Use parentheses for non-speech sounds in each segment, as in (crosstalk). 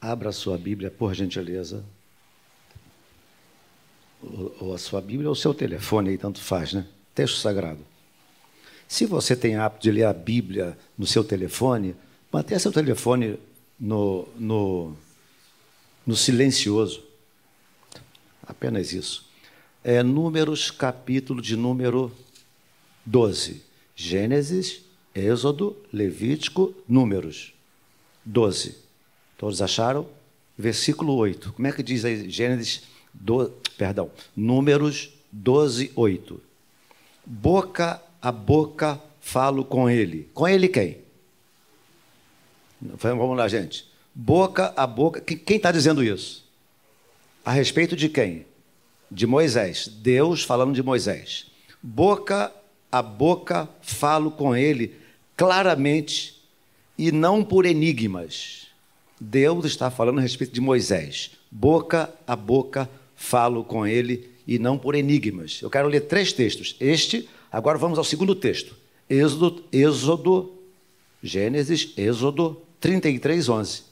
Abra a sua Bíblia, por gentileza. Ou a sua Bíblia ou o seu telefone, aí tanto faz, né? Texto sagrado. Se você tem hábito de ler a Bíblia no seu telefone, mantenha seu telefone no, no, no silencioso. Apenas isso. É Números, capítulo de número 12. Gênesis, Êxodo, Levítico, Números. 12. Todos acharam? Versículo 8. Como é que diz aí Gênesis, do, perdão, Números 12, 8. Boca a boca falo com ele. Com ele quem? Vamos lá, gente. Boca a boca. Quem está dizendo isso? A respeito de quem? De Moisés. Deus falando de Moisés. Boca a boca falo com ele claramente e não por enigmas. Deus está falando a respeito de Moisés. Boca a boca falo com ele e não por enigmas. Eu quero ler três textos. Este, agora vamos ao segundo texto. Êxodo, Êxodo Gênesis, Êxodo 33, 11.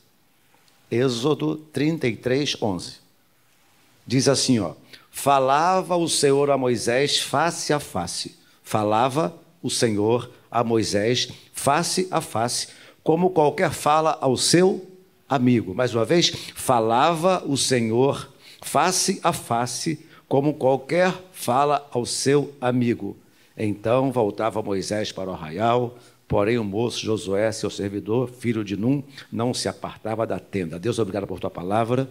Êxodo 33, 11. Diz assim, ó. Falava o Senhor a Moisés face a face. Falava o Senhor a Moisés face a face, como qualquer fala ao seu amigo. Mais uma vez, falava o Senhor face a face, como qualquer fala ao seu amigo. Então voltava Moisés para o arraial, porém o moço Josué, seu servidor, filho de Num, não se apartava da tenda. Deus, obrigado por tua palavra.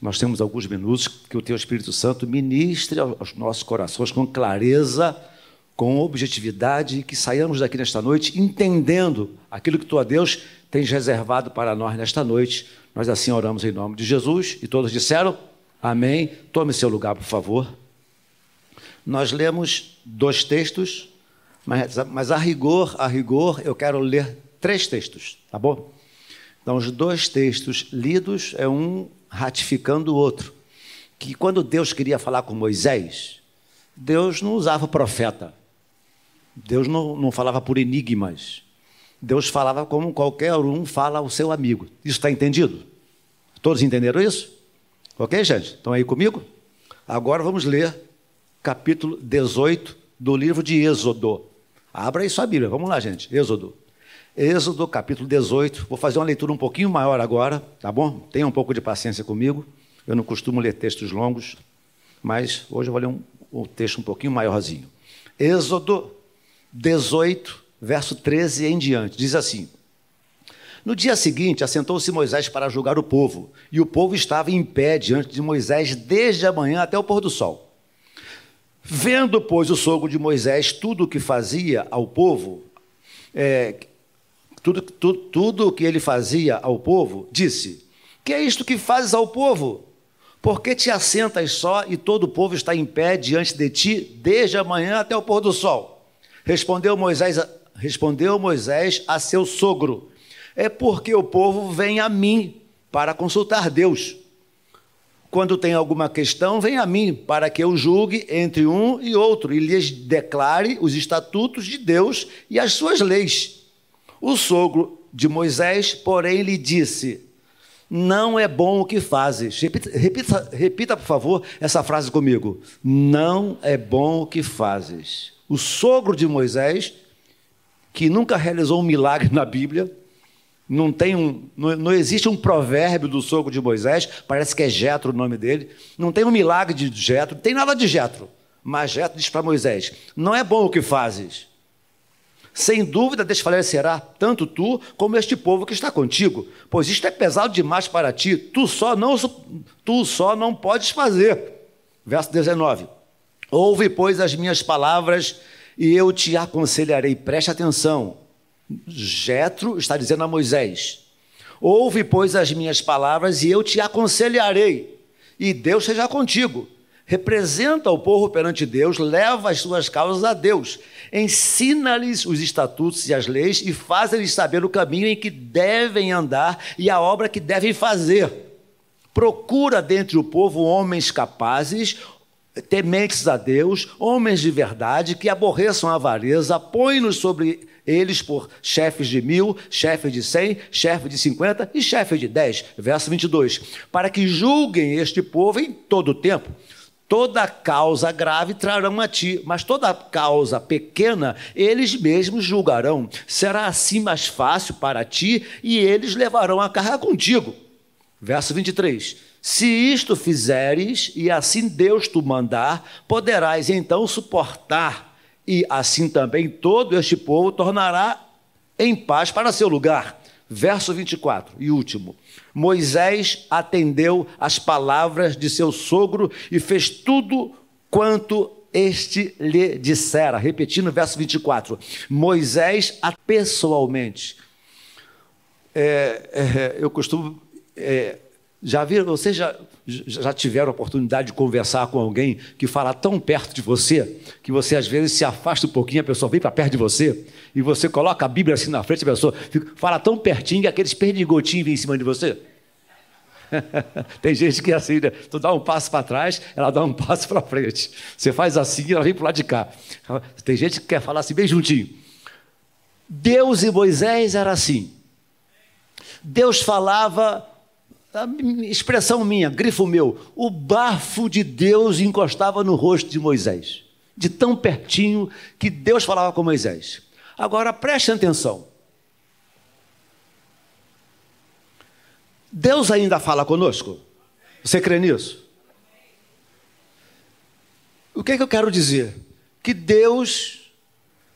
Nós temos alguns minutos que o teu Espírito Santo ministre aos nossos corações com clareza com objetividade, que saiamos daqui nesta noite entendendo aquilo que tu, a Deus, tens reservado para nós nesta noite. Nós assim oramos em nome de Jesus e todos disseram amém. Tome seu lugar, por favor. Nós lemos dois textos, mas, mas a rigor, a rigor, eu quero ler três textos, tá bom? Então, os dois textos lidos é um ratificando o outro. Que quando Deus queria falar com Moisés, Deus não usava profeta. Deus não, não falava por enigmas. Deus falava como qualquer um fala ao seu amigo. Isso está entendido? Todos entenderam isso? Ok, gente? Estão aí comigo? Agora vamos ler capítulo 18 do livro de Êxodo. Abra aí sua Bíblia. Vamos lá, gente. Êxodo. Êxodo, capítulo 18. Vou fazer uma leitura um pouquinho maior agora, tá bom? Tenha um pouco de paciência comigo. Eu não costumo ler textos longos, mas hoje eu vou ler um, um texto um pouquinho maiorzinho. Êxodo 18, verso 13 em diante. Diz assim: No dia seguinte, assentou-se Moisés para julgar o povo, e o povo estava em pé diante de Moisés desde a manhã até o pôr do sol. Vendo, pois, o sogro de Moisés tudo o que fazia ao povo, é, tudo, tudo, tudo o que ele fazia ao povo, disse: Que é isto que fazes ao povo? Por que te assentas só e todo o povo está em pé diante de ti desde a manhã até o pôr do sol? Respondeu Moisés, respondeu Moisés a seu sogro: É porque o povo vem a mim para consultar Deus. Quando tem alguma questão, vem a mim para que eu julgue entre um e outro e lhes declare os estatutos de Deus e as suas leis. O sogro de Moisés, porém, lhe disse: Não é bom o que fazes. Repita, repita, repita, por favor, essa frase comigo. Não é bom o que fazes o sogro de Moisés, que nunca realizou um milagre na Bíblia, não, tem um, não, não, existe um provérbio do sogro de Moisés, parece que é Jetro o nome dele, não tem um milagre de Jetro, não tem nada de Jetro. Mas Jetro diz para Moisés: Não é bom o que fazes. Sem dúvida desfalecerá tanto tu como este povo que está contigo, pois isto é pesado demais para ti, tu só não, tu só não podes fazer. Verso 19. Ouve, pois, as minhas palavras e eu te aconselharei. Preste atenção. Jetro está dizendo a Moisés: Ouve, pois, as minhas palavras e eu te aconselharei. E Deus seja contigo. Representa o povo perante Deus, leva as suas causas a Deus. Ensina-lhes os estatutos e as leis e faz-lhes saber o caminho em que devem andar e a obra que devem fazer. Procura dentre o povo homens capazes, tementes a Deus, homens de verdade, que aborreçam a avareza, põe-nos sobre eles por chefes de mil, chefes de cem, chefes de cinquenta e chefes de dez. Verso 22. Para que julguem este povo em todo o tempo. Toda causa grave trarão a ti, mas toda causa pequena eles mesmos julgarão. Será assim mais fácil para ti e eles levarão a carga contigo. Verso 23. Se isto fizeres e assim Deus tu mandar, poderás então suportar e assim também todo este povo tornará em paz para seu lugar. Verso 24 e último. Moisés atendeu às palavras de seu sogro e fez tudo quanto este lhe dissera. Repetindo o verso 24. Moisés pessoalmente. É, é, eu costumo é, já viram, vocês já, já tiveram a oportunidade de conversar com alguém que fala tão perto de você, que você às vezes se afasta um pouquinho, a pessoa vem para perto de você, e você coloca a Bíblia assim na frente, a pessoa fica, fala tão pertinho que aqueles perdigotinhos vêm em cima de você? (laughs) Tem gente que é assim, né? Tu dá um passo para trás, ela dá um passo para frente. Você faz assim, ela vem para o lado de cá. Tem gente que quer falar assim bem juntinho. Deus e Moisés era assim. Deus falava expressão minha, grifo meu, o bafo de Deus encostava no rosto de Moisés, de tão pertinho que Deus falava com Moisés. Agora preste atenção. Deus ainda fala conosco? Você crê nisso? O que, é que eu quero dizer? Que Deus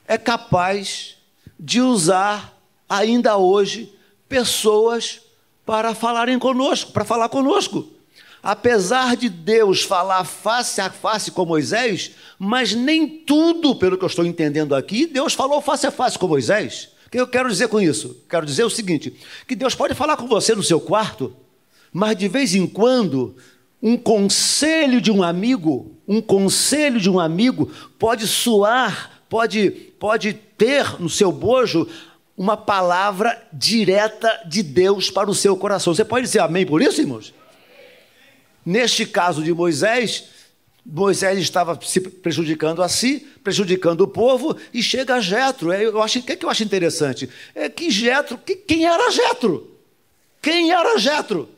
é capaz de usar ainda hoje pessoas para falarem conosco, para falar conosco. Apesar de Deus falar face a face com Moisés, mas nem tudo, pelo que eu estou entendendo aqui, Deus falou face a face com Moisés. O que eu quero dizer com isso? Quero dizer o seguinte: que Deus pode falar com você no seu quarto, mas de vez em quando, um conselho de um amigo, um conselho de um amigo pode soar, pode, pode ter no seu bojo uma palavra direta de Deus para o seu coração. Você pode dizer amém por isso, irmãos? Neste caso de Moisés, Moisés estava se prejudicando a si, prejudicando o povo, e chega Jetro. É, eu acho, o que, é que eu acho interessante? É que Jetro, que, quem era Jetro? Quem era Jetro?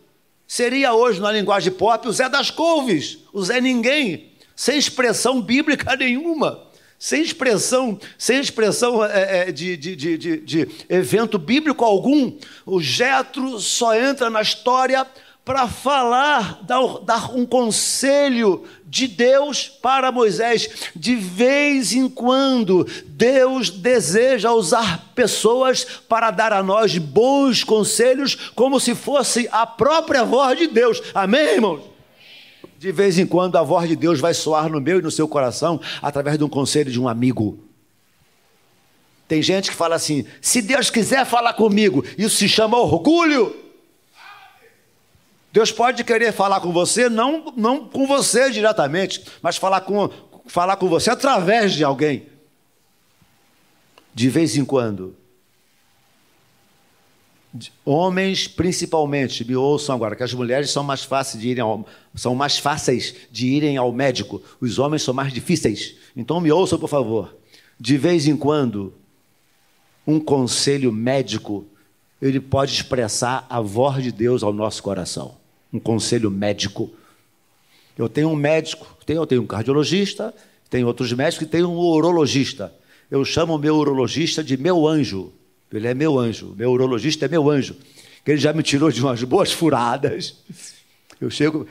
Seria hoje, na linguagem pop, o Zé das Couves, o Zé Ninguém, sem expressão bíblica nenhuma sem expressão, sem expressão é, é, de, de, de, de, evento bíblico algum, o Jetro só entra na história para falar, dar, dar um conselho de Deus para Moisés. De vez em quando, Deus deseja usar pessoas para dar a nós bons conselhos, como se fosse a própria voz de Deus. Amém, irmãos? De vez em quando a voz de Deus vai soar no meu e no seu coração através de um conselho de um amigo. Tem gente que fala assim: se Deus quiser falar comigo, isso se chama orgulho. Deus pode querer falar com você, não, não com você diretamente, mas falar com, falar com você através de alguém. De vez em quando, Homens, principalmente, me ouçam agora, que as mulheres são mais fáceis de irem ao, são mais fáceis de irem ao médico. Os homens são mais difíceis. Então me ouçam, por favor. De vez em quando, um conselho médico, ele pode expressar a voz de Deus ao nosso coração. Um conselho médico. Eu tenho um médico, eu tenho um cardiologista, tenho outros médicos e tenho um urologista. Eu chamo o meu urologista de meu anjo ele é meu anjo, meu urologista é meu anjo. Ele já me tirou de umas boas furadas. Eu chego,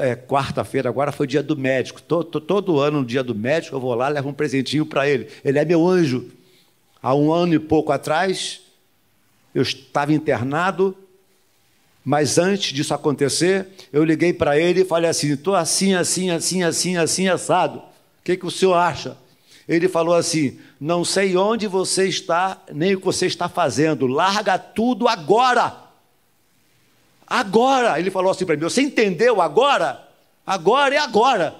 é, quarta-feira agora foi dia do médico. Todo, todo ano, no dia do médico, eu vou lá, levo um presentinho para ele. Ele é meu anjo. Há um ano e pouco atrás, eu estava internado, mas antes disso acontecer, eu liguei para ele e falei assim: estou assim, assim, assim, assim, assim, assado. O que, que o senhor acha? Ele falou assim: Não sei onde você está, nem o que você está fazendo, larga tudo agora. Agora. Ele falou assim para mim: Você entendeu agora? Agora é agora.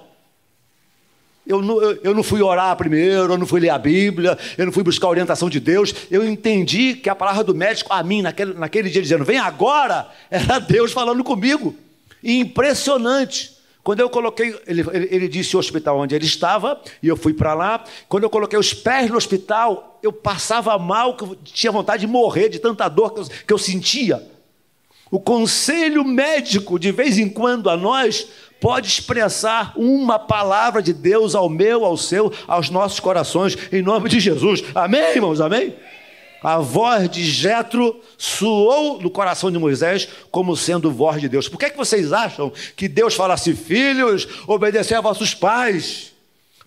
Eu não, eu não fui orar primeiro, eu não fui ler a Bíblia, eu não fui buscar a orientação de Deus. Eu entendi que a palavra do médico a mim, naquele, naquele dia, dizendo: Vem agora, era Deus falando comigo. Impressionante Quando eu coloquei, ele, ele, ele, disse o hospital onde ele estava, e eu fui para lá. Quando eu coloquei os pés no hospital, eu passava mal, que eu tinha vontade de morrer de tanta dor que eu, que eu sentia. O conselho médico, de vez em quando, a nós, pode expressar uma palavra de Deus ao meu, ao seu, aos nossos corações, em nome de Jesus. Amém, irmãos? Amém? A voz de Jetro soou no coração de Moisés como sendo voz de Deus. Por que, é que vocês acham que Deus fala assim, filhos, obedecer a vossos pais?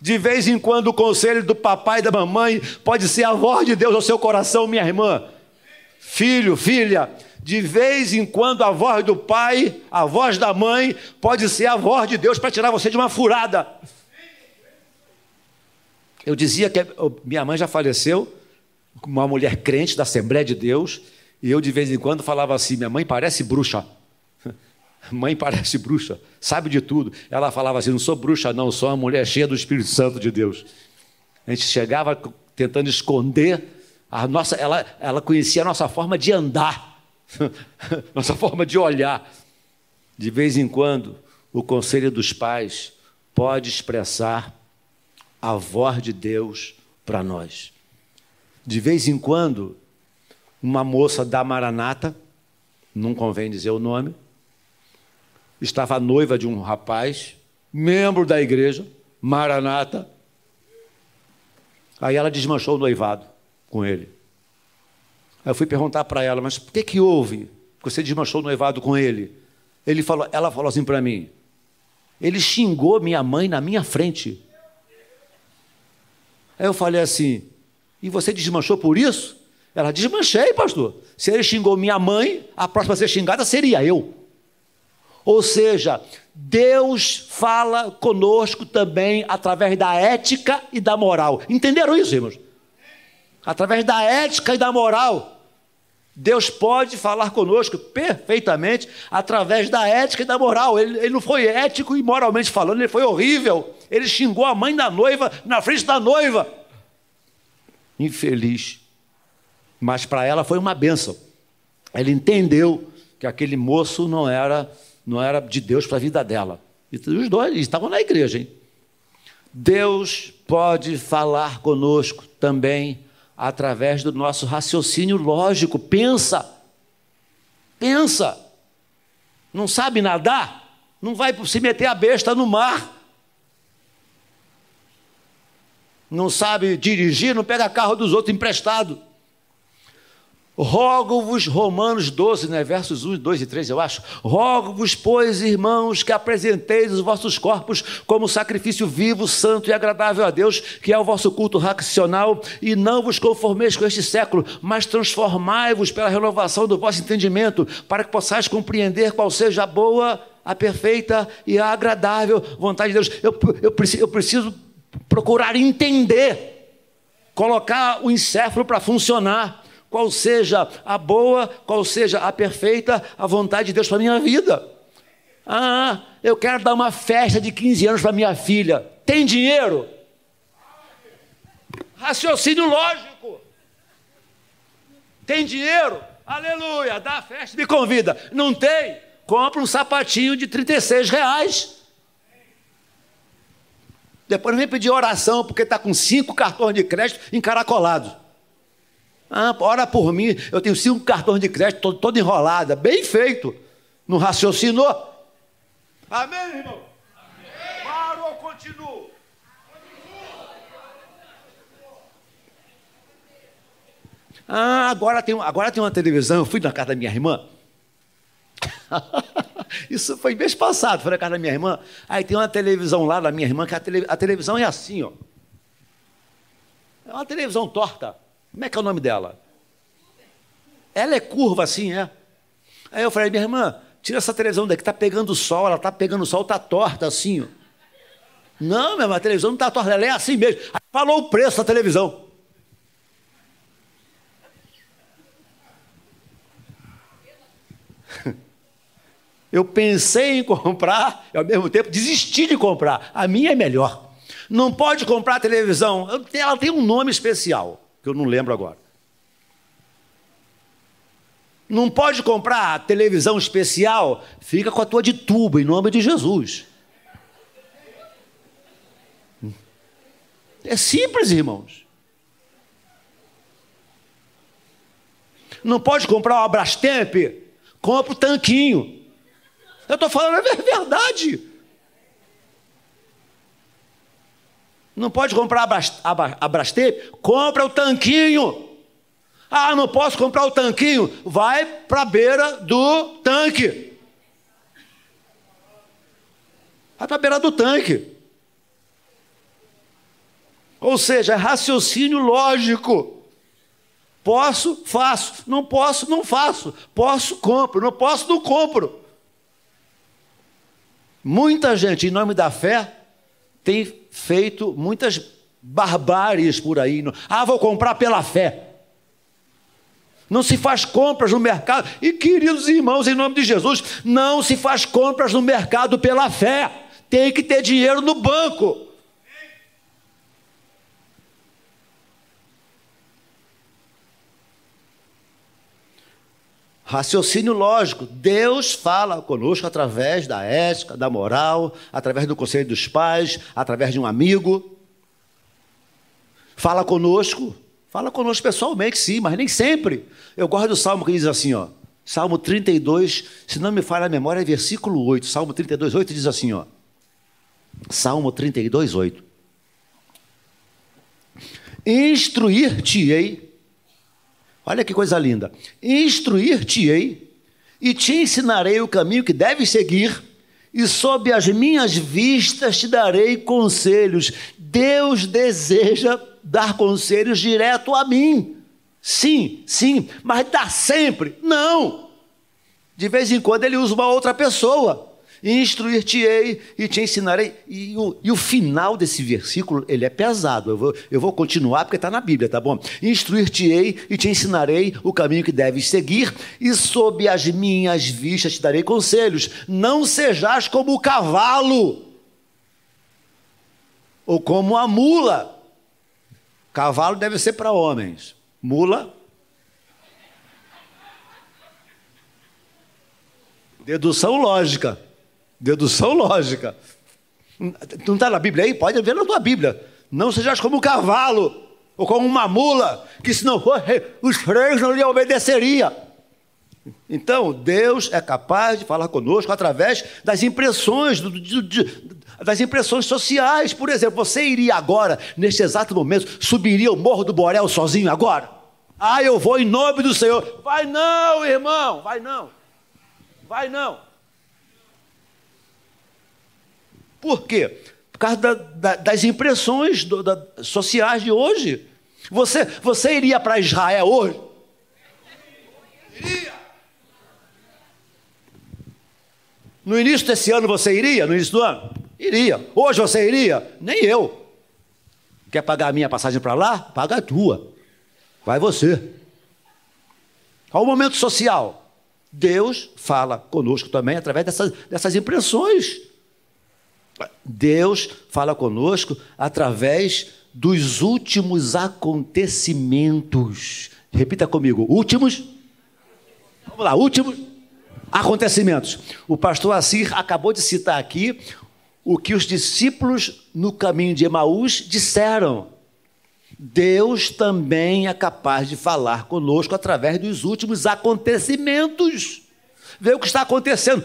De vez em quando o conselho do papai e da mamãe pode ser a voz de Deus ao seu coração, minha irmã. Filho, filha, de vez em quando a voz do pai, a voz da mãe, pode ser a voz de Deus para tirar você de uma furada. Eu dizia que minha mãe já faleceu, uma mulher crente da Assembleia de Deus, e eu de vez em quando falava assim: minha mãe parece bruxa. (laughs) Mãe parece bruxa, sabe de tudo. Ela falava assim: não sou bruxa, não, sou uma mulher cheia do Espírito Santo de Deus. A gente chegava tentando esconder a nossa, ela, ela conhecia a nossa forma de andar, (laughs) nossa forma de olhar. De vez em quando, o conselho dos pais pode expressar a voz de Deus para nós. De vez em quando, uma moça da Maranata, não convém dizer o nome, estava noiva de um rapaz, membro da igreja, Maranata. Aí ela desmanchou o noivado com ele. Aí eu fui perguntar para ela, mas por que que houve? Você desmanchou o noivado com ele? Ele falou, ela falou assim para mim: ele xingou minha mãe na minha frente. Aí eu falei assim: e você desmanchou por isso? Ela, desmanchei, pastor. Se ele xingou minha mãe, a próxima a ser xingada seria eu. Ou seja, Deus fala conosco também através da ética e da moral. Entenderam isso, irmãos? Através da ética e da moral. Deus pode falar conosco perfeitamente através da ética e da moral. Ele, ele, não foi ético e moralmente falando, ele foi horrível. Ele xingou a mãe da noiva na frente da noiva infeliz. Mas para ela foi uma benção. Ela entendeu que aquele moço não era, não era de Deus para a vida dela. E os dois estavam na igreja, hein? Deus pode falar conosco também através do nosso raciocínio lógico. Pensa. Pensa. Não sabe nadar? Não vai se meter a besta no mar. Não sabe dirigir, não pega carro dos outros emprestado. Rogo-vos, Romanos 12, né, versos 1, 2 e 3, eu acho. Rogo-vos, pois, irmãos, que apresenteis os vossos corpos como sacrifício vivo, santo e agradável a Deus, que é o vosso culto racional, e não vos conformeis com este século, mas transformai-vos pela renovação do vosso entendimento, para que possais compreender qual seja a boa, a perfeita e a agradável vontade de Deus. Eu, eu, eu preciso procurar entender, colocar o encéfalo para funcionar, qual seja a boa, qual seja a perfeita, a vontade de Deus para a minha vida. Ah, eu quero dar uma festa de 15 anos para minha filha. Tem dinheiro? Raciocínio lógico. Tem dinheiro? Aleluia, dá festa, me convida. Não tem? Compra um sapatinho de 36 reais. Depois não vem pedir oração porque está com cinco cartões de crédito encaracolados. Ah, ora por mim, eu tenho cinco cartões de crédito todo, todo enrolada, bem feito. Não raciocinou? Amém, irmão? Amém. Para ou continuo? Ah, agora tem, agora tem uma televisão. Eu fui na casa da minha irmã. (laughs) Isso foi mês passado, foi na casa da minha irmã. Aí tem uma televisão lá da minha irmã, que a, tele, a televisão é assim, ó. É uma televisão torta. Como é que é o nome dela? Ela é curva assim, é. Aí eu falei, minha irmã, tira essa televisão daqui, está pegando sol, ela está pegando sol, está torta assim. Ó. Não, minha irmã, a televisão não está torta, ela é assim mesmo. Aí falou o preço da televisão. (laughs) Eu pensei em (laughs) comprar e ao mesmo tempo desisti de comprar. A minha é melhor. Não pode comprar televisão. Ela tem um nome especial, que eu não lembro agora. Não pode comprar televisão especial, fica com a tua de tubo, em nome de Jesus. É simples, irmãos. Não pode comprar uma Brastemp, compra o tanquinho. Eu estou falando a verdade. Não pode comprar a Brastemp, compra o tanquinho. Ah, não posso comprar o tanquinho. Vai para a beira do tanque. Vai para a beira do tanque. Ou seja, é raciocínio lógico. Posso, faço. Não posso, não faço. Posso, compro. Não posso, não compro. Muita gente, em nome da fé, tem feito muitas barbáries por aí. Ah, vou comprar pela fé. Não se faz compras no mercado. E queridos irmãos, em nome de Jesus, não se faz compras no mercado pela fé. Tem que ter dinheiro no banco. Raciocínio lógico. Deus fala conosco através da ética, da moral, através do conselho dos pais, através de um amigo. Fala conosco Fala conosco pessoalmente, sim, mas nem sempre. Eu gosto do salmo que diz assim, ó. Salmo 32, se não me falha a memória, é versículo 8. Salmo 32, 8 diz assim, ó. Salmo 32, 8. Instruir-te-ei. Olha que coisa linda. Instruir-te-ei e te ensinarei o caminho que deves seguir, e sob as minhas vistas te darei conselhos. Deus deseja dar conselhos direto a mim. Sim, sim, mas dá sempre? Não. De vez em quando ele usa uma outra pessoa. Instruir-te-ei e te ensinarei. E o, e o, final desse versículo, ele é pesado. Eu vou, eu vou continuar porque está na Bíblia, tá bom? Instruir-te-ei e te ensinarei o caminho que deves seguir, e sob as minhas vistas te darei conselhos. Não sejas como o cavalo, ou como a mula Cavalo deve ser para homens. Mula. Dedução lógica. Dedução lógica. Não está na Bíblia aí? Pode ver na tua Bíblia. Não sejas como um cavalo ou como uma mula, que se não for, os freios não lhe obedeceria. Então, Deus é capaz de falar conosco através das impressões, do, das impressões sociais. Por exemplo, você iria agora, neste exato momento, subiria o Morro do Borel sozinho agora? Ah, eu vou em nome do Senhor. Vai não, irmão, vai não. Vai não. Por quê? Por causa da, da, das impressões do, da, sociais de hoje. Você, você iria para Israel hoje? Iria. No início desse ano você iria? No início do ano? Iria. Hoje você iria? Nem eu. Quer pagar a minha passagem para lá? Paga a tua. Vai você. Qual o momento social? Deus fala conosco também através dessas, dessas impressões. Deus fala conosco através dos últimos acontecimentos. Repita comigo: últimos. Vamos lá, últimos acontecimentos. O pastor Assir acabou de citar aqui o que os discípulos no caminho de Emaús disseram. Deus também é capaz de falar conosco através dos últimos acontecimentos. Vê o que está acontecendo.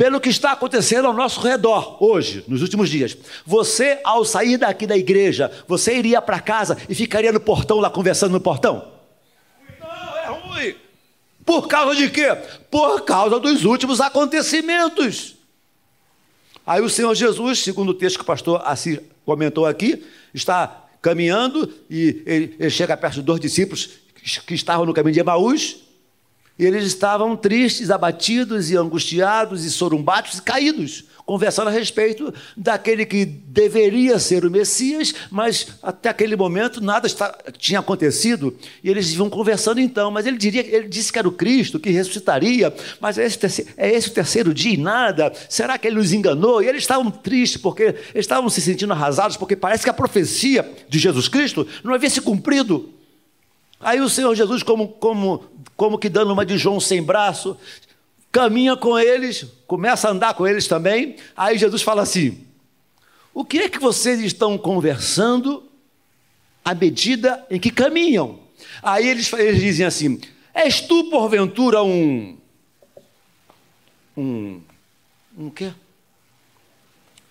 Pelo que está acontecendo ao nosso redor hoje, nos últimos dias. Você, ao sair daqui da igreja, você iria para casa e ficaria no portão lá conversando no portão? Não, é ruim. Por causa de quê? Por causa dos últimos acontecimentos. Aí o Senhor Jesus, segundo o texto que o pastor assim comentou aqui, está caminhando e ele, ele chega perto de dois discípulos que estavam no caminho de Emaús, e eles estavam tristes, abatidos e angustiados e sorumbados e caídos conversando a respeito daquele que deveria ser o Messias, mas até aquele momento nada está, tinha acontecido, e eles iam conversando então, mas ele, diria, ele disse que era o Cristo, que ressuscitaria, mas é esse, terceiro, é esse o terceiro dia e nada, será que ele nos enganou? E eles estavam tristes, porque eles estavam se sentindo arrasados, porque parece que a profecia de Jesus Cristo não havia se cumprido. Aí o Senhor Jesus, como, como, como que dando uma de João sem braço, caminha com eles, começa a andar com eles também. Aí Jesus fala assim: O que é que vocês estão conversando à medida em que caminham. Aí eles, eles dizem assim: És tu, porventura, um. Um. Um quê?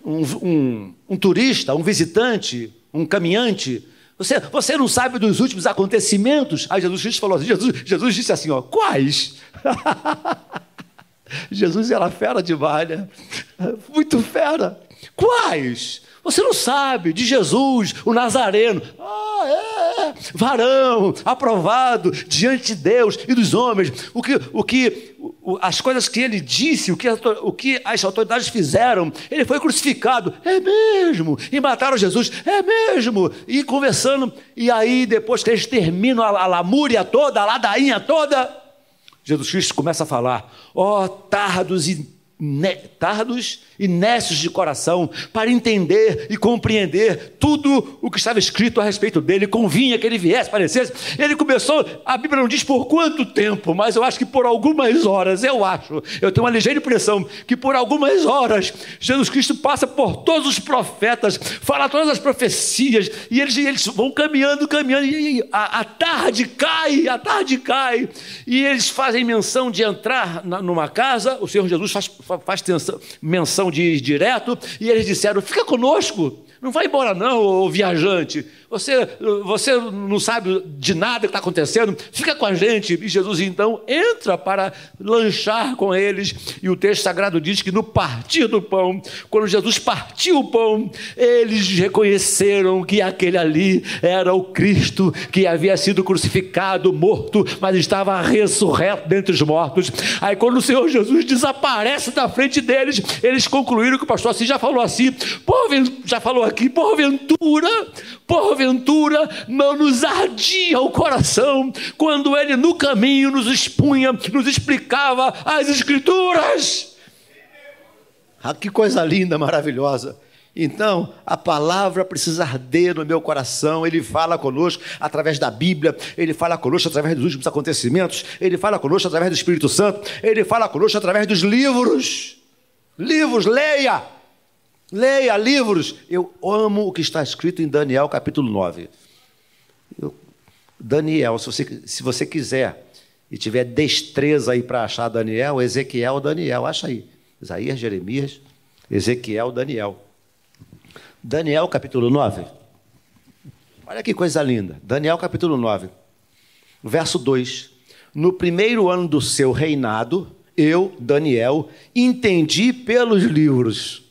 Um, um, um turista, um visitante, um caminhante. Você, você não sabe dos últimos acontecimentos? Aí Jesus Cristo falou assim: Jesus, Jesus disse assim: ó, quais? (laughs) Jesus era fera demais, né? Muito fera. Quais? Você não sabe de Jesus, o Nazareno. Ah, é, é, varão, aprovado diante de Deus e dos homens. O que, o que, as coisas que ele disse, o que, o que as autoridades fizeram. Ele foi crucificado, é mesmo. E mataram Jesus, é mesmo. E conversando, e aí depois que eles terminam a, a lamúria toda, a ladainha toda, Jesus Cristo começa a falar: ó, oh, tardos e tardos e nécios de coração para entender e compreender tudo o que estava escrito a respeito dele. Convinha que ele viesse, parecesse. Ele começou, a Bíblia não diz por quanto tempo, mas eu acho que por algumas horas, eu acho, eu tenho uma ligeira impressão que por algumas horas Jesus Cristo passa por todos os profetas, fala todas as profecias, e eles, eles vão caminhando, caminhando, e a, a tarde cai, a tarde cai, e eles fazem menção de entrar na, numa casa, o Senhor Jesus faz faz menção de direto, e eles disseram: fica conosco, não vai embora, não, ô viajante. Você, você não sabe de nada que está acontecendo, fica com a gente. E Jesus então entra para lanchar com eles. E o texto sagrado diz que no partir do pão, quando Jesus partiu o pão, eles reconheceram que aquele ali era o Cristo que havia sido crucificado, morto, mas estava ressurreto dentre os mortos. Aí quando o Senhor Jesus desaparece da frente deles, eles concluíram que o pastor assim já falou assim, já falou aqui, porventura, porventura não nos ardia o coração quando ele no caminho nos expunha, nos explicava as Escrituras. Ah, que coisa linda, maravilhosa. Então, a palavra precisa arder no meu coração. Ele fala conosco através da Bíblia, ele fala conosco através dos últimos acontecimentos, ele fala conosco através do Espírito Santo, ele fala conosco através dos livros. Livros, leia! Leia livros. Eu amo o que está escrito em Daniel capítulo 9. Eu, Daniel, se você, se você quiser e tiver destreza aí para achar Daniel, Ezequiel, Daniel, acha aí. Isaías, Jeremias, Ezequiel, Daniel. Daniel capítulo 9. Olha que coisa linda. Daniel capítulo 9, verso 2. No primeiro ano do seu reinado, eu, Daniel, entendi pelos livros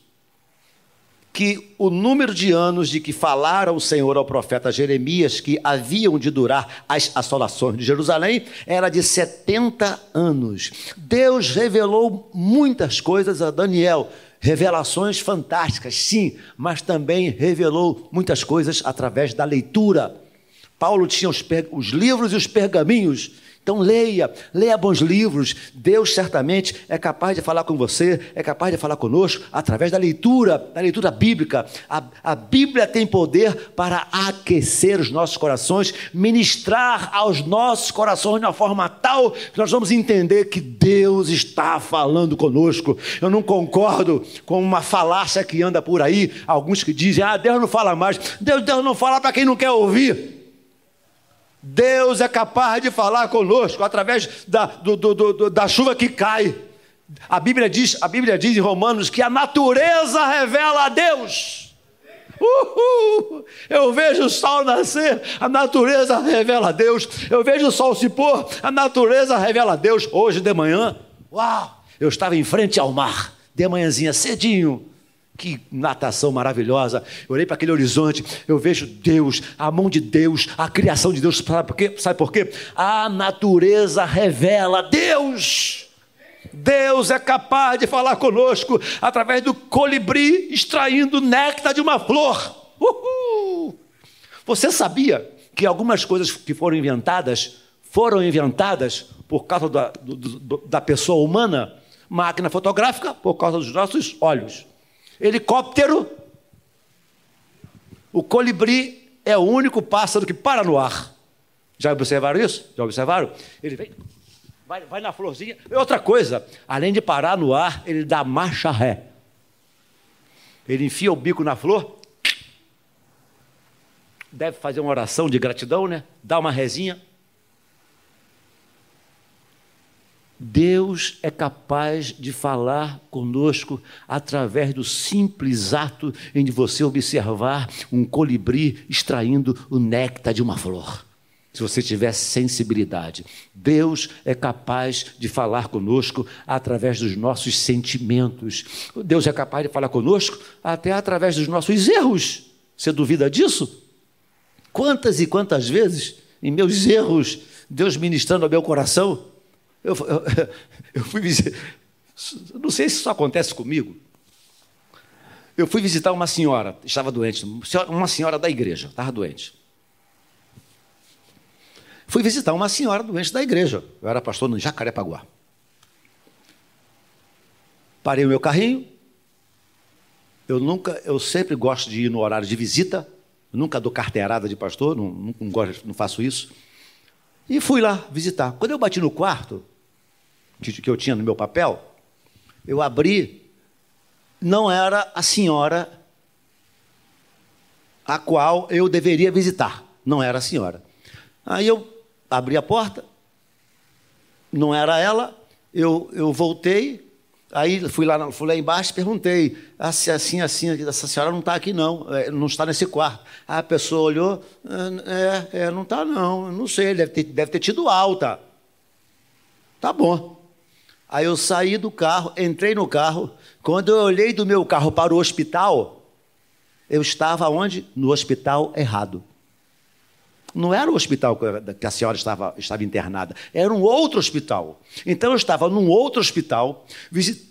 que o número de anos de que falara o Senhor ao profeta Jeremias que haviam de durar as assolações de Jerusalém era de 70 anos. Deus revelou muitas coisas a Daniel, revelações fantásticas, sim, mas também revelou muitas coisas através da leitura. Paulo tinha os, os livros e os pergaminhos então leia, leia bons livros. Deus certamente é capaz de falar com você, é capaz de falar conosco através da leitura, da leitura bíblica. A, a Bíblia tem poder para aquecer os nossos corações, ministrar aos nossos corações de uma forma tal que nós vamos entender que Deus está falando conosco. Eu não concordo com uma falácia que anda por aí, alguns que dizem: ah, Deus não fala mais. Deus, Deus não fala para quem não quer ouvir. Deus é capaz de falar conosco através da, do, do, do, da chuva que cai. A Bíblia, diz, a Bíblia diz em Romanos que a natureza revela a Deus. Uhul. Eu vejo o sol nascer, a natureza revela a Deus. Eu vejo o sol se pôr, a natureza revela a Deus. Hoje de manhã, uau, eu estava em frente ao mar, de manhãzinha cedinho, que natação maravilhosa. Eu olhei para aquele horizonte, eu vejo Deus, a mão de Deus, a criação de Deus. Sabe por quê? Sabe por quê? A natureza revela Deus. Deus é capaz de falar conosco através do colibri extraindo néctar de uma flor. Uhul! Você sabia que algumas coisas que foram inventadas foram inventadas por causa da, do, da pessoa humana? Máquina fotográfica, por causa dos nossos olhos helicóptero. O colibri é o único pássaro que para no ar. Já observaram isso? Já observaram? Ele vem, vai, vai na florzinha. E outra coisa, além de parar no ar, ele dá marcha ré. Ele enfia o bico na flor. deve fazer uma oração de gratidão, né? Dá uma rezinha. Deus é capaz de falar conosco através do simples ato em de você observar um colibri extraindo o néctar de uma flor. Se você tiver sensibilidade, Deus é capaz de falar conosco através dos nossos sentimentos. Deus é capaz de falar conosco até através dos nossos erros. Você duvida disso? Quantas e quantas vezes, em meus erros, Deus ministrando ao meu coração, eu, eu, (laughs) eu fui visitar. Não sei se isso acontece comigo. Eu fui visitar uma senhora, estava doente, uma senhora da igreja, estava doente. Fui visitar uma senhora doente da igreja. Eu era pastor no Jacarepaguá. Parei o meu carrinho. Eu nunca, eu sempre gosto de ir no horário de visita. Nunca dou carteirada de pastor, não, não, não, gosto, não faço isso. E fui lá visitar. Quando eu bati no quarto, que, eu tinha no meu papel, eu abri, não era a senhora a qual eu deveria visitar. Não era a senhora. Aí eu abri a porta, não era ela, eu, eu voltei, aí fui lá, fui lá embaixo perguntei, assim, assim, assim, essa senhora não está aqui não, é, não está nesse quarto. a pessoa olhou, é, é não está não, não sei, deve ter, deve ter tido alta. Tá bom. Aí eu saí do carro, entrei no carro, quando eu olhei do meu carro para o hospital, eu estava onde? No hospital errado. Não era o hospital que a senhora estava, estava internada, era um outro hospital. Então eu estava num outro hospital,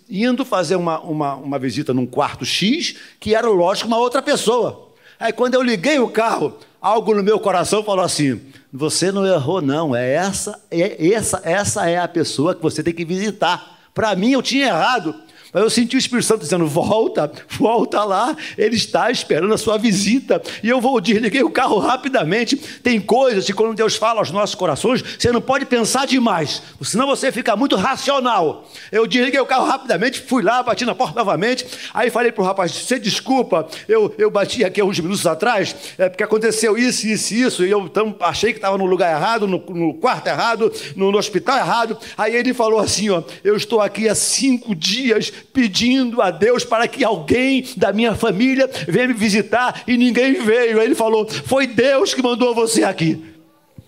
indo fazer uma, uma, uma visita num quarto X, que era, lógico, uma outra pessoa. Aí quando eu liguei o carro, algo no meu coração falou assim: você não errou, não, é essa, é essa, essa é a pessoa que você tem que visitar. Para mim, eu tinha errado. Mas eu senti o Espírito Santo dizendo: volta, volta lá, ele está esperando a sua visita. E eu vou desliguei o carro rapidamente. Tem coisas que quando Deus fala aos nossos corações, você não pode pensar demais, senão você fica muito racional. Eu desliguei o carro rapidamente, fui lá, bati na porta novamente. Aí falei para o rapaz: você desculpa, eu, eu bati aqui uns minutos atrás, é porque aconteceu isso, isso isso. E eu então, achei que estava no lugar errado, no, no quarto errado, no, no hospital errado. Aí ele falou assim: ó, eu estou aqui há cinco dias pedindo a Deus para que alguém da minha família venha me visitar e ninguém veio. Aí ele falou: Foi Deus que mandou você aqui.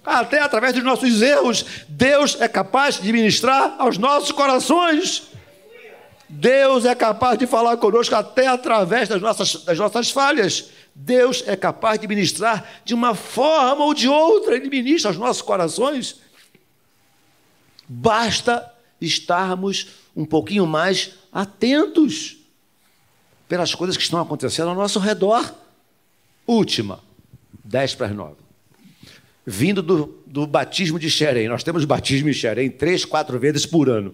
Até através dos nossos erros, Deus é capaz de ministrar aos nossos corações. Deus é capaz de falar conosco até através das nossas, das nossas falhas. Deus é capaz de ministrar de uma forma ou de outra, Ele ministra aos nossos corações. Basta estarmos um pouquinho mais atentos pelas coisas que estão acontecendo ao nosso redor. Última, 10 para as 9. Vindo do, do batismo de Xerém, nós temos batismo em Xerém três, quatro vezes por ano.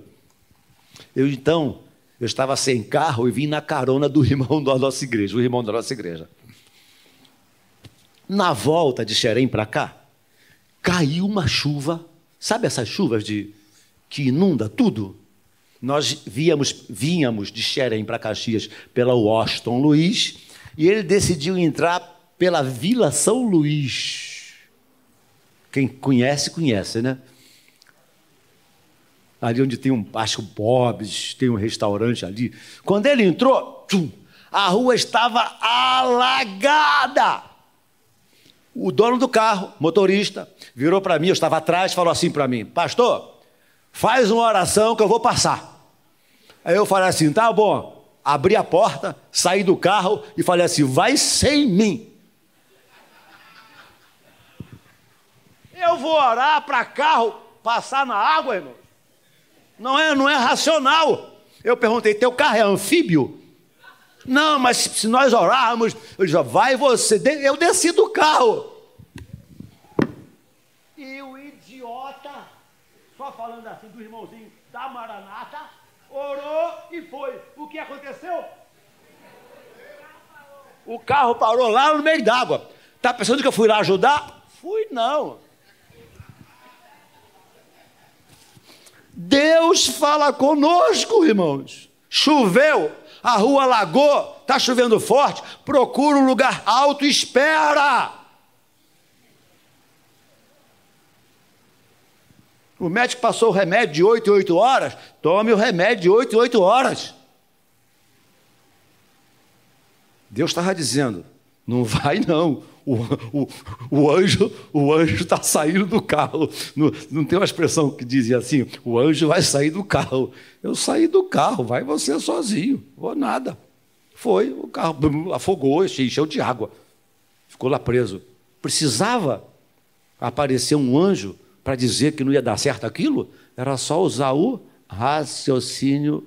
Eu então, eu estava sem carro e vim na carona do irmão da nossa igreja, o irmão da nossa igreja. Na volta de Xerém para cá, caiu uma chuva, sabe essas chuvas de que inunda tudo? Nós víamos, vínhamos de Xerém para Caxias pela Washington Luiz e ele decidiu entrar pela Vila São Luís. Quem conhece, conhece, né? Ali onde tem um, acho Bob's, tem um restaurante ali. Quando ele entrou, tchum, a rua estava alagada. O dono do carro, motorista, virou para mim, eu estava atrás, falou assim para mim: Pastor, faz uma oração que eu vou passar. Aí eu falei assim: tá bom. Abri a porta, saí do carro e falei assim: vai sem mim. Eu vou orar para carro passar na água, irmão. Não é, não é racional. Eu perguntei: teu carro é anfíbio? Não, mas se nós orarmos, eu disse, vai você. Eu desci do carro. E o idiota, só falando assim do irmãozinho da Maranata, orou e foi. O que aconteceu? O carro parou lá no meio d'água. Está pensando que eu fui lá ajudar? Fui não. Deus fala conosco, irmãos. Choveu, a rua alagou, está chovendo forte, procura um lugar alto e espera. O médico passou o remédio de 8 em 8 horas, tome o remédio de 8 em 8 horas. Deus estava dizendo: não vai não. O, o, o anjo o anjo está saindo do carro. Não, não tem uma expressão que dizia assim: o anjo vai sair do carro. Eu saí do carro, vai você sozinho. Vou nada. Foi, o carro afogou, encheu de água. Ficou lá preso. Precisava aparecer um anjo para dizer que não ia dar certo aquilo? Era só usar o raciocínio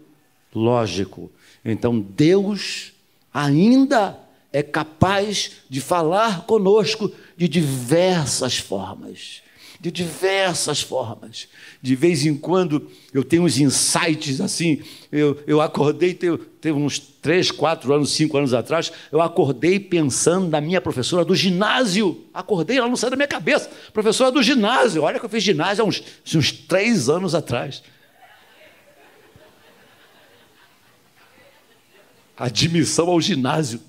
lógico. Então Deus ainda é capaz de falar conosco de diversas formas. De diversas formas. De vez em quando eu tenho uns insights assim. Eu, eu acordei, teve, uns três, quatro anos, cinco anos atrás, eu acordei pensando na minha professora do ginásio. Acordei, ela não saiu da minha cabeça. Professora do ginásio. Olha que eu fiz ginásio há uns, uns três anos atrás. admissão ao ginásio.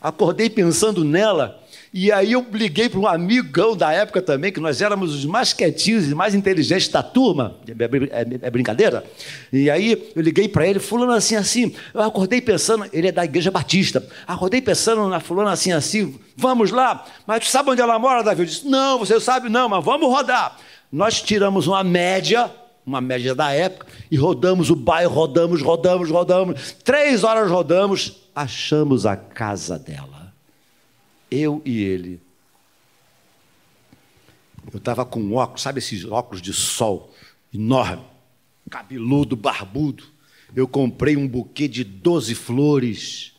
Acordei pensando nela, e aí eu liguei para um amigão da época também, que nós éramos os mais quietinhos e mais inteligentes da turma, é, é, é brincadeira? E aí eu liguei para ele, fulano assim, assim, eu acordei pensando, ele é da igreja batista, acordei pensando na fulana assim, assim, vamos lá, mas tu sabe onde ela mora, Davi? Eu disse, não, você sabe não, mas vamos rodar. Nós tiramos uma média, uma média da época, e rodamos o bairro, rodamos, rodamos, rodamos. Três horas rodamos, achamos a casa dela. Eu e ele. Eu estava com óculos, sabe esses óculos de sol enorme, cabeludo, barbudo. Eu comprei um buquê de 12 flores.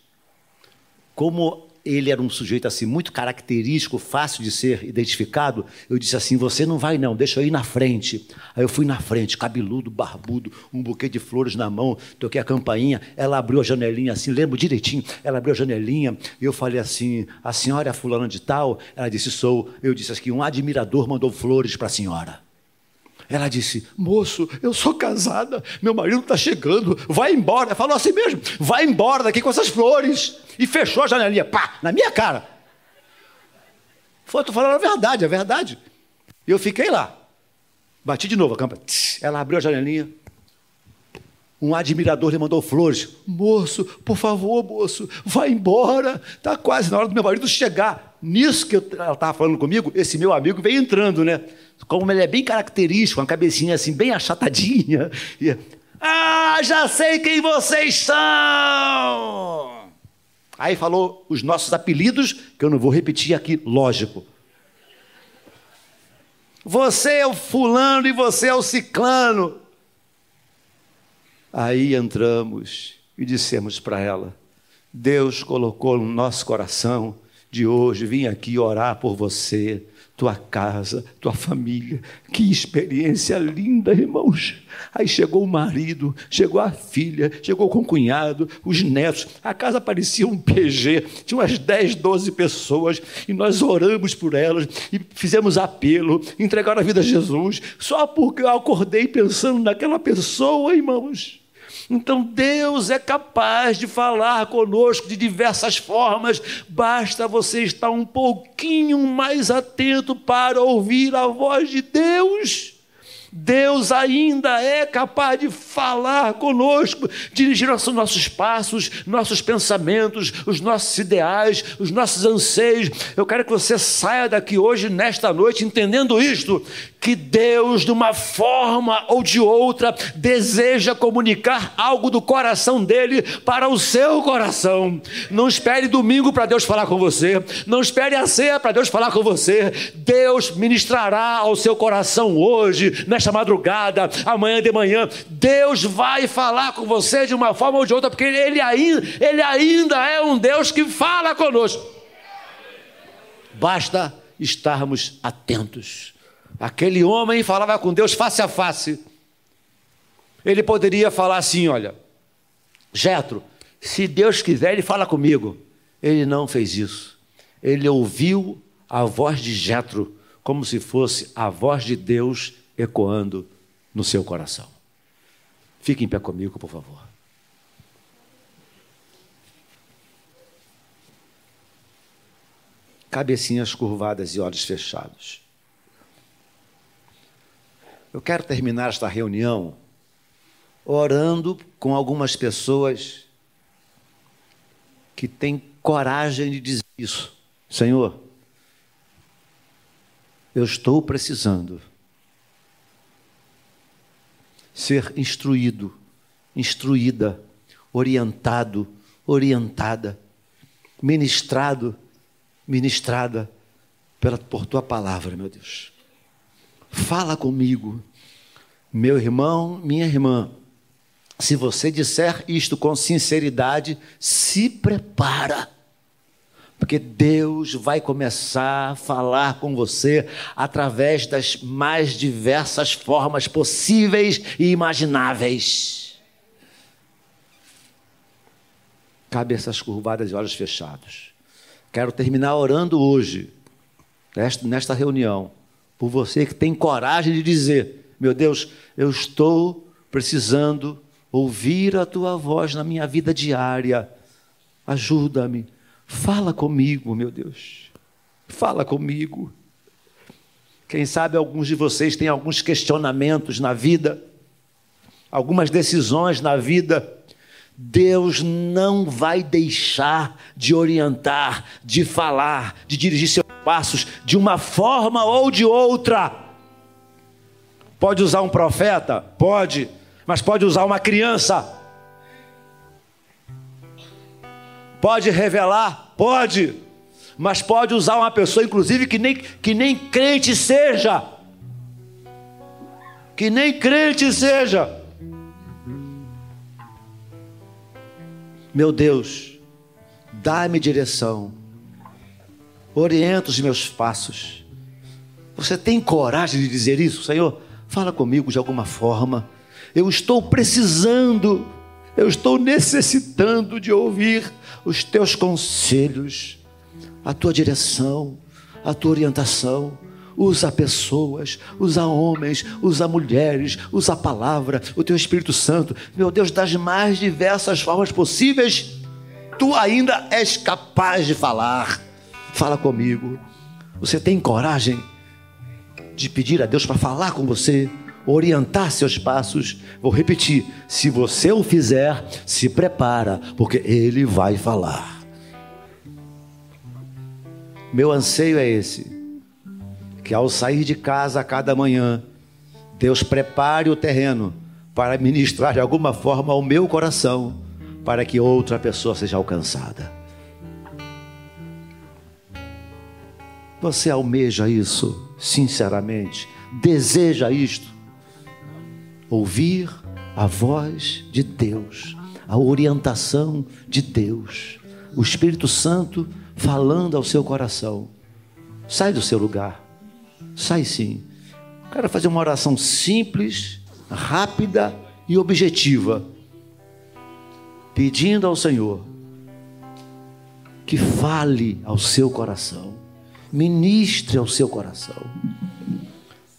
Como ele era um sujeito assim muito característico, fácil de ser identificado. Eu disse assim: "Você não vai não, deixa eu ir na frente". Aí eu fui na frente, cabeludo, barbudo, um buquê de flores na mão, toquei a campainha, ela abriu a janelinha assim, lembro direitinho. Ela abriu a janelinha e eu falei assim: "A senhora é fulana de tal?". Ela disse: "Sou". Eu disse assim: "Um admirador mandou flores para a senhora". Ela disse: Moço, eu sou casada, meu marido está chegando, vai embora. Ela falou assim mesmo: vai embora daqui com essas flores. E fechou a janelinha, pá, na minha cara. Foi, estou falando a verdade, a verdade. E eu fiquei lá. Bati de novo a campa. Ela abriu a janelinha. Um admirador lhe mandou flores. Moço, por favor, moço, vai embora. Está quase na hora do meu marido chegar. Nisso que eu, ela estava falando comigo, esse meu amigo veio entrando, né? Como ele é bem característico, uma cabecinha assim, bem achatadinha. (laughs) E, ah, já sei quem vocês são! Aí falou os nossos apelidos, que eu não vou repetir aqui, lógico. Você é o fulano e você é o ciclano. Aí entramos e dissemos para ela: Deus colocou no nosso coração de hoje vim aqui orar por você tua casa, tua família. Que experiência linda, irmãos. Aí chegou o marido, chegou a filha, chegou com o cunhado, os netos. A casa parecia um PG, tinha umas 10, 12 pessoas e nós oramos por elas e fizemos apelo, entregaram a vida a Jesus, só porque eu acordei pensando naquela pessoa, irmãos. Então Deus é capaz de falar conosco de diversas formas, basta você estar um pouquinho mais atento para ouvir a voz de Deus. Deus ainda é capaz de falar conosco, dirigir os nossos passos, nossos pensamentos, os nossos ideais, os nossos anseios. Eu quero que você saia daqui hoje, nesta noite, entendendo isto: que Deus, de uma forma ou de outra, deseja comunicar algo do coração dele para o seu coração. Não espere domingo para Deus falar com você, não espere a ceia para Deus falar com você. Deus ministrará ao seu coração hoje, nesta madrugada, amanhã de manhã. Deus vai falar com você de uma forma ou de outra, porque ele ainda, ele ainda é um Deus que fala conosco. Basta estarmos atentos Aquele homem falava com Deus face a face. Ele poderia falar assim: olha, Jetro, se Deus quiser, ele fala comigo. Ele não fez isso. Ele ouviu a voz de Jetro como se fosse a voz de Deus ecoando no seu coração. Fique em pé comigo, por favor. Cabecinhas curvadas e olhos fechados. Eu quero terminar esta reunião orando com algumas pessoas que têm coragem de dizer isso. Senhor, eu estou precisando ser instruído, instruída, orientado, orientada, ministrado, ministrada pela, por tua palavra, meu Deus. Fala comigo, meu irmão, minha irmã. Se você disser isto com sinceridade, se prepara. Porque Deus vai começar a falar com você através das mais diversas formas possíveis e imagináveis. Cabeças curvadas e olhos fechados. Quero terminar orando hoje, nesta reunião, por você que tem coragem de dizer: Meu Deus, eu estou precisando ouvir a tua voz na minha vida diária. Ajuda-me, fala comigo, meu Deus. Fala comigo. Quem sabe alguns de vocês têm alguns questionamentos na vida, algumas decisões na vida. Deus não vai deixar de orientar, de falar, de dirigir seus passos de uma forma ou de outra. Pode usar um profeta? Pode mas pode usar uma criança. Pode revelar? Pode. Mas pode usar uma pessoa, inclusive, que nem, que nem crente seja. Que nem crente seja. Meu Deus, dá-me direção, orienta os meus passos. Você tem coragem de dizer isso, Senhor? Fala comigo de alguma forma. Eu estou precisando, eu estou necessitando de ouvir os teus conselhos, a tua direção, a tua orientação. Usa pessoas, usa homens, usa mulheres, usa a palavra, o teu Espírito Santo. Meu Deus, das mais diversas formas possíveis, tu ainda és capaz de falar. Fala comigo. Você tem coragem de pedir a Deus para falar com você? orientar seus passos. Vou repetir: se você o fizer, se prepara, porque ele vai falar. Meu anseio é esse: que ao sair de casa a cada manhã, Deus prepare o terreno para ministrar de alguma forma ao meu coração, para que outra pessoa seja alcançada. Você almeja isso, sinceramente? Deseja isto? ouvir a voz de Deus, a orientação de Deus, o Espírito Santo falando ao seu coração. Sai do seu lugar, sai sim. Quero fazer uma oração simples, rápida e objetiva, pedindo ao Senhor que fale ao seu coração, ministre ao seu coração,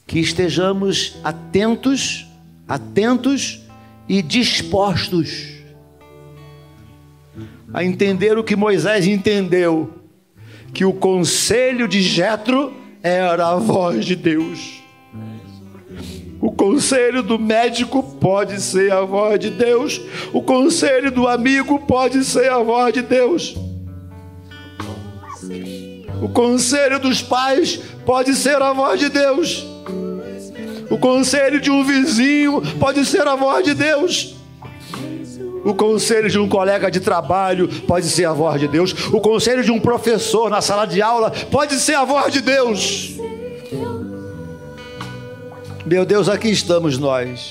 que estejamos atentos atentos e dispostos a entender o que Moisés entendeu, que o conselho de Jetro era a voz de Deus. O conselho do médico pode ser a voz de Deus, o conselho do amigo pode ser a voz de Deus. O conselho dos pais pode ser a voz de Deus. O conselho de um vizinho pode ser a voz de Deus. O conselho de um colega de trabalho pode ser a voz de Deus. O conselho de um professor na sala de aula pode ser a voz de Deus. Meu Deus, aqui estamos nós.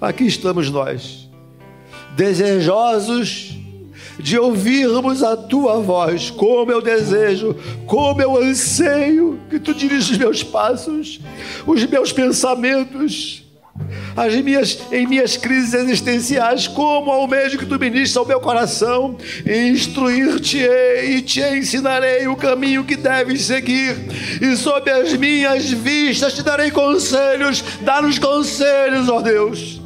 Aqui estamos nós, desejosos de ouvirmos a tua voz, como eu desejo, como eu anseio que tu diriges os meus passos, os meus pensamentos, as minhas, em minhas crises existenciais, como almejo que tu ministres ao meu coração, instruir-te-ei e te ensinarei o caminho que deves seguir, e sob as minhas vistas te darei conselhos, dá-nos conselhos, ó Deus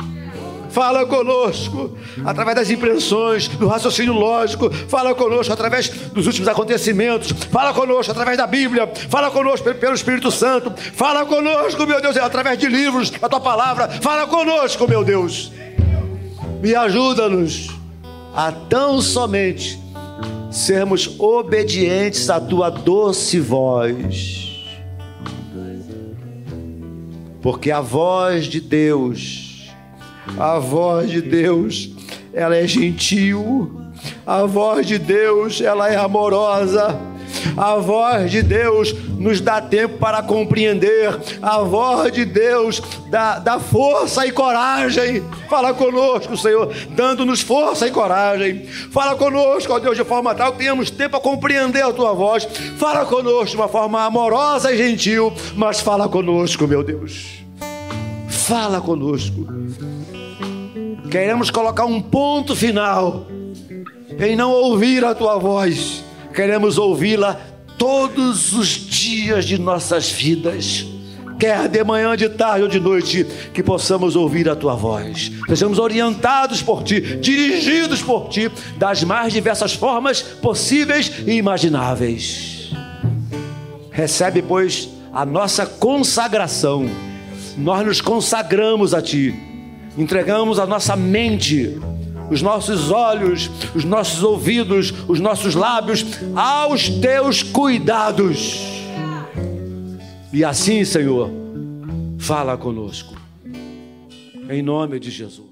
fala conosco através das impressões, do raciocínio lógico, fala conosco através dos últimos acontecimentos, fala conosco através da Bíblia, fala conosco pelo Espírito Santo, fala conosco, meu Deus, através de livros, a tua palavra, fala conosco, meu Deus. Me ajuda-nos a tão somente sermos obedientes à tua doce voz. Porque a voz de Deus, a voz de Deus, ela é gentil, a voz de Deus, ela é amorosa. A voz de Deus nos dá tempo para compreender. A voz de Deus dá, dá força e coragem. Fala conosco, Senhor, dando-nos força e coragem. Fala conosco, ó Deus, de forma tal que tenhamos tempo para compreender a tua voz. Fala conosco de uma forma amorosa e gentil, mas fala conosco, meu Deus. Fala conosco. Queremos colocar um ponto final em não ouvir a tua voz queremos ouvi-la todos os dias de nossas vidas. Quer de manhã, de tarde ou de noite, que possamos ouvir a tua voz. Sejamos orientados por ti, dirigidos por ti, das mais diversas formas possíveis e imagináveis. Recebe, pois, a nossa consagração. Nós nos consagramos a ti, entregamos a nossa mente, os nossos olhos, os nossos ouvidos, os nossos lábios aos teus cuidados. E assim, Senhor, fala conosco. Em nome de Jesus.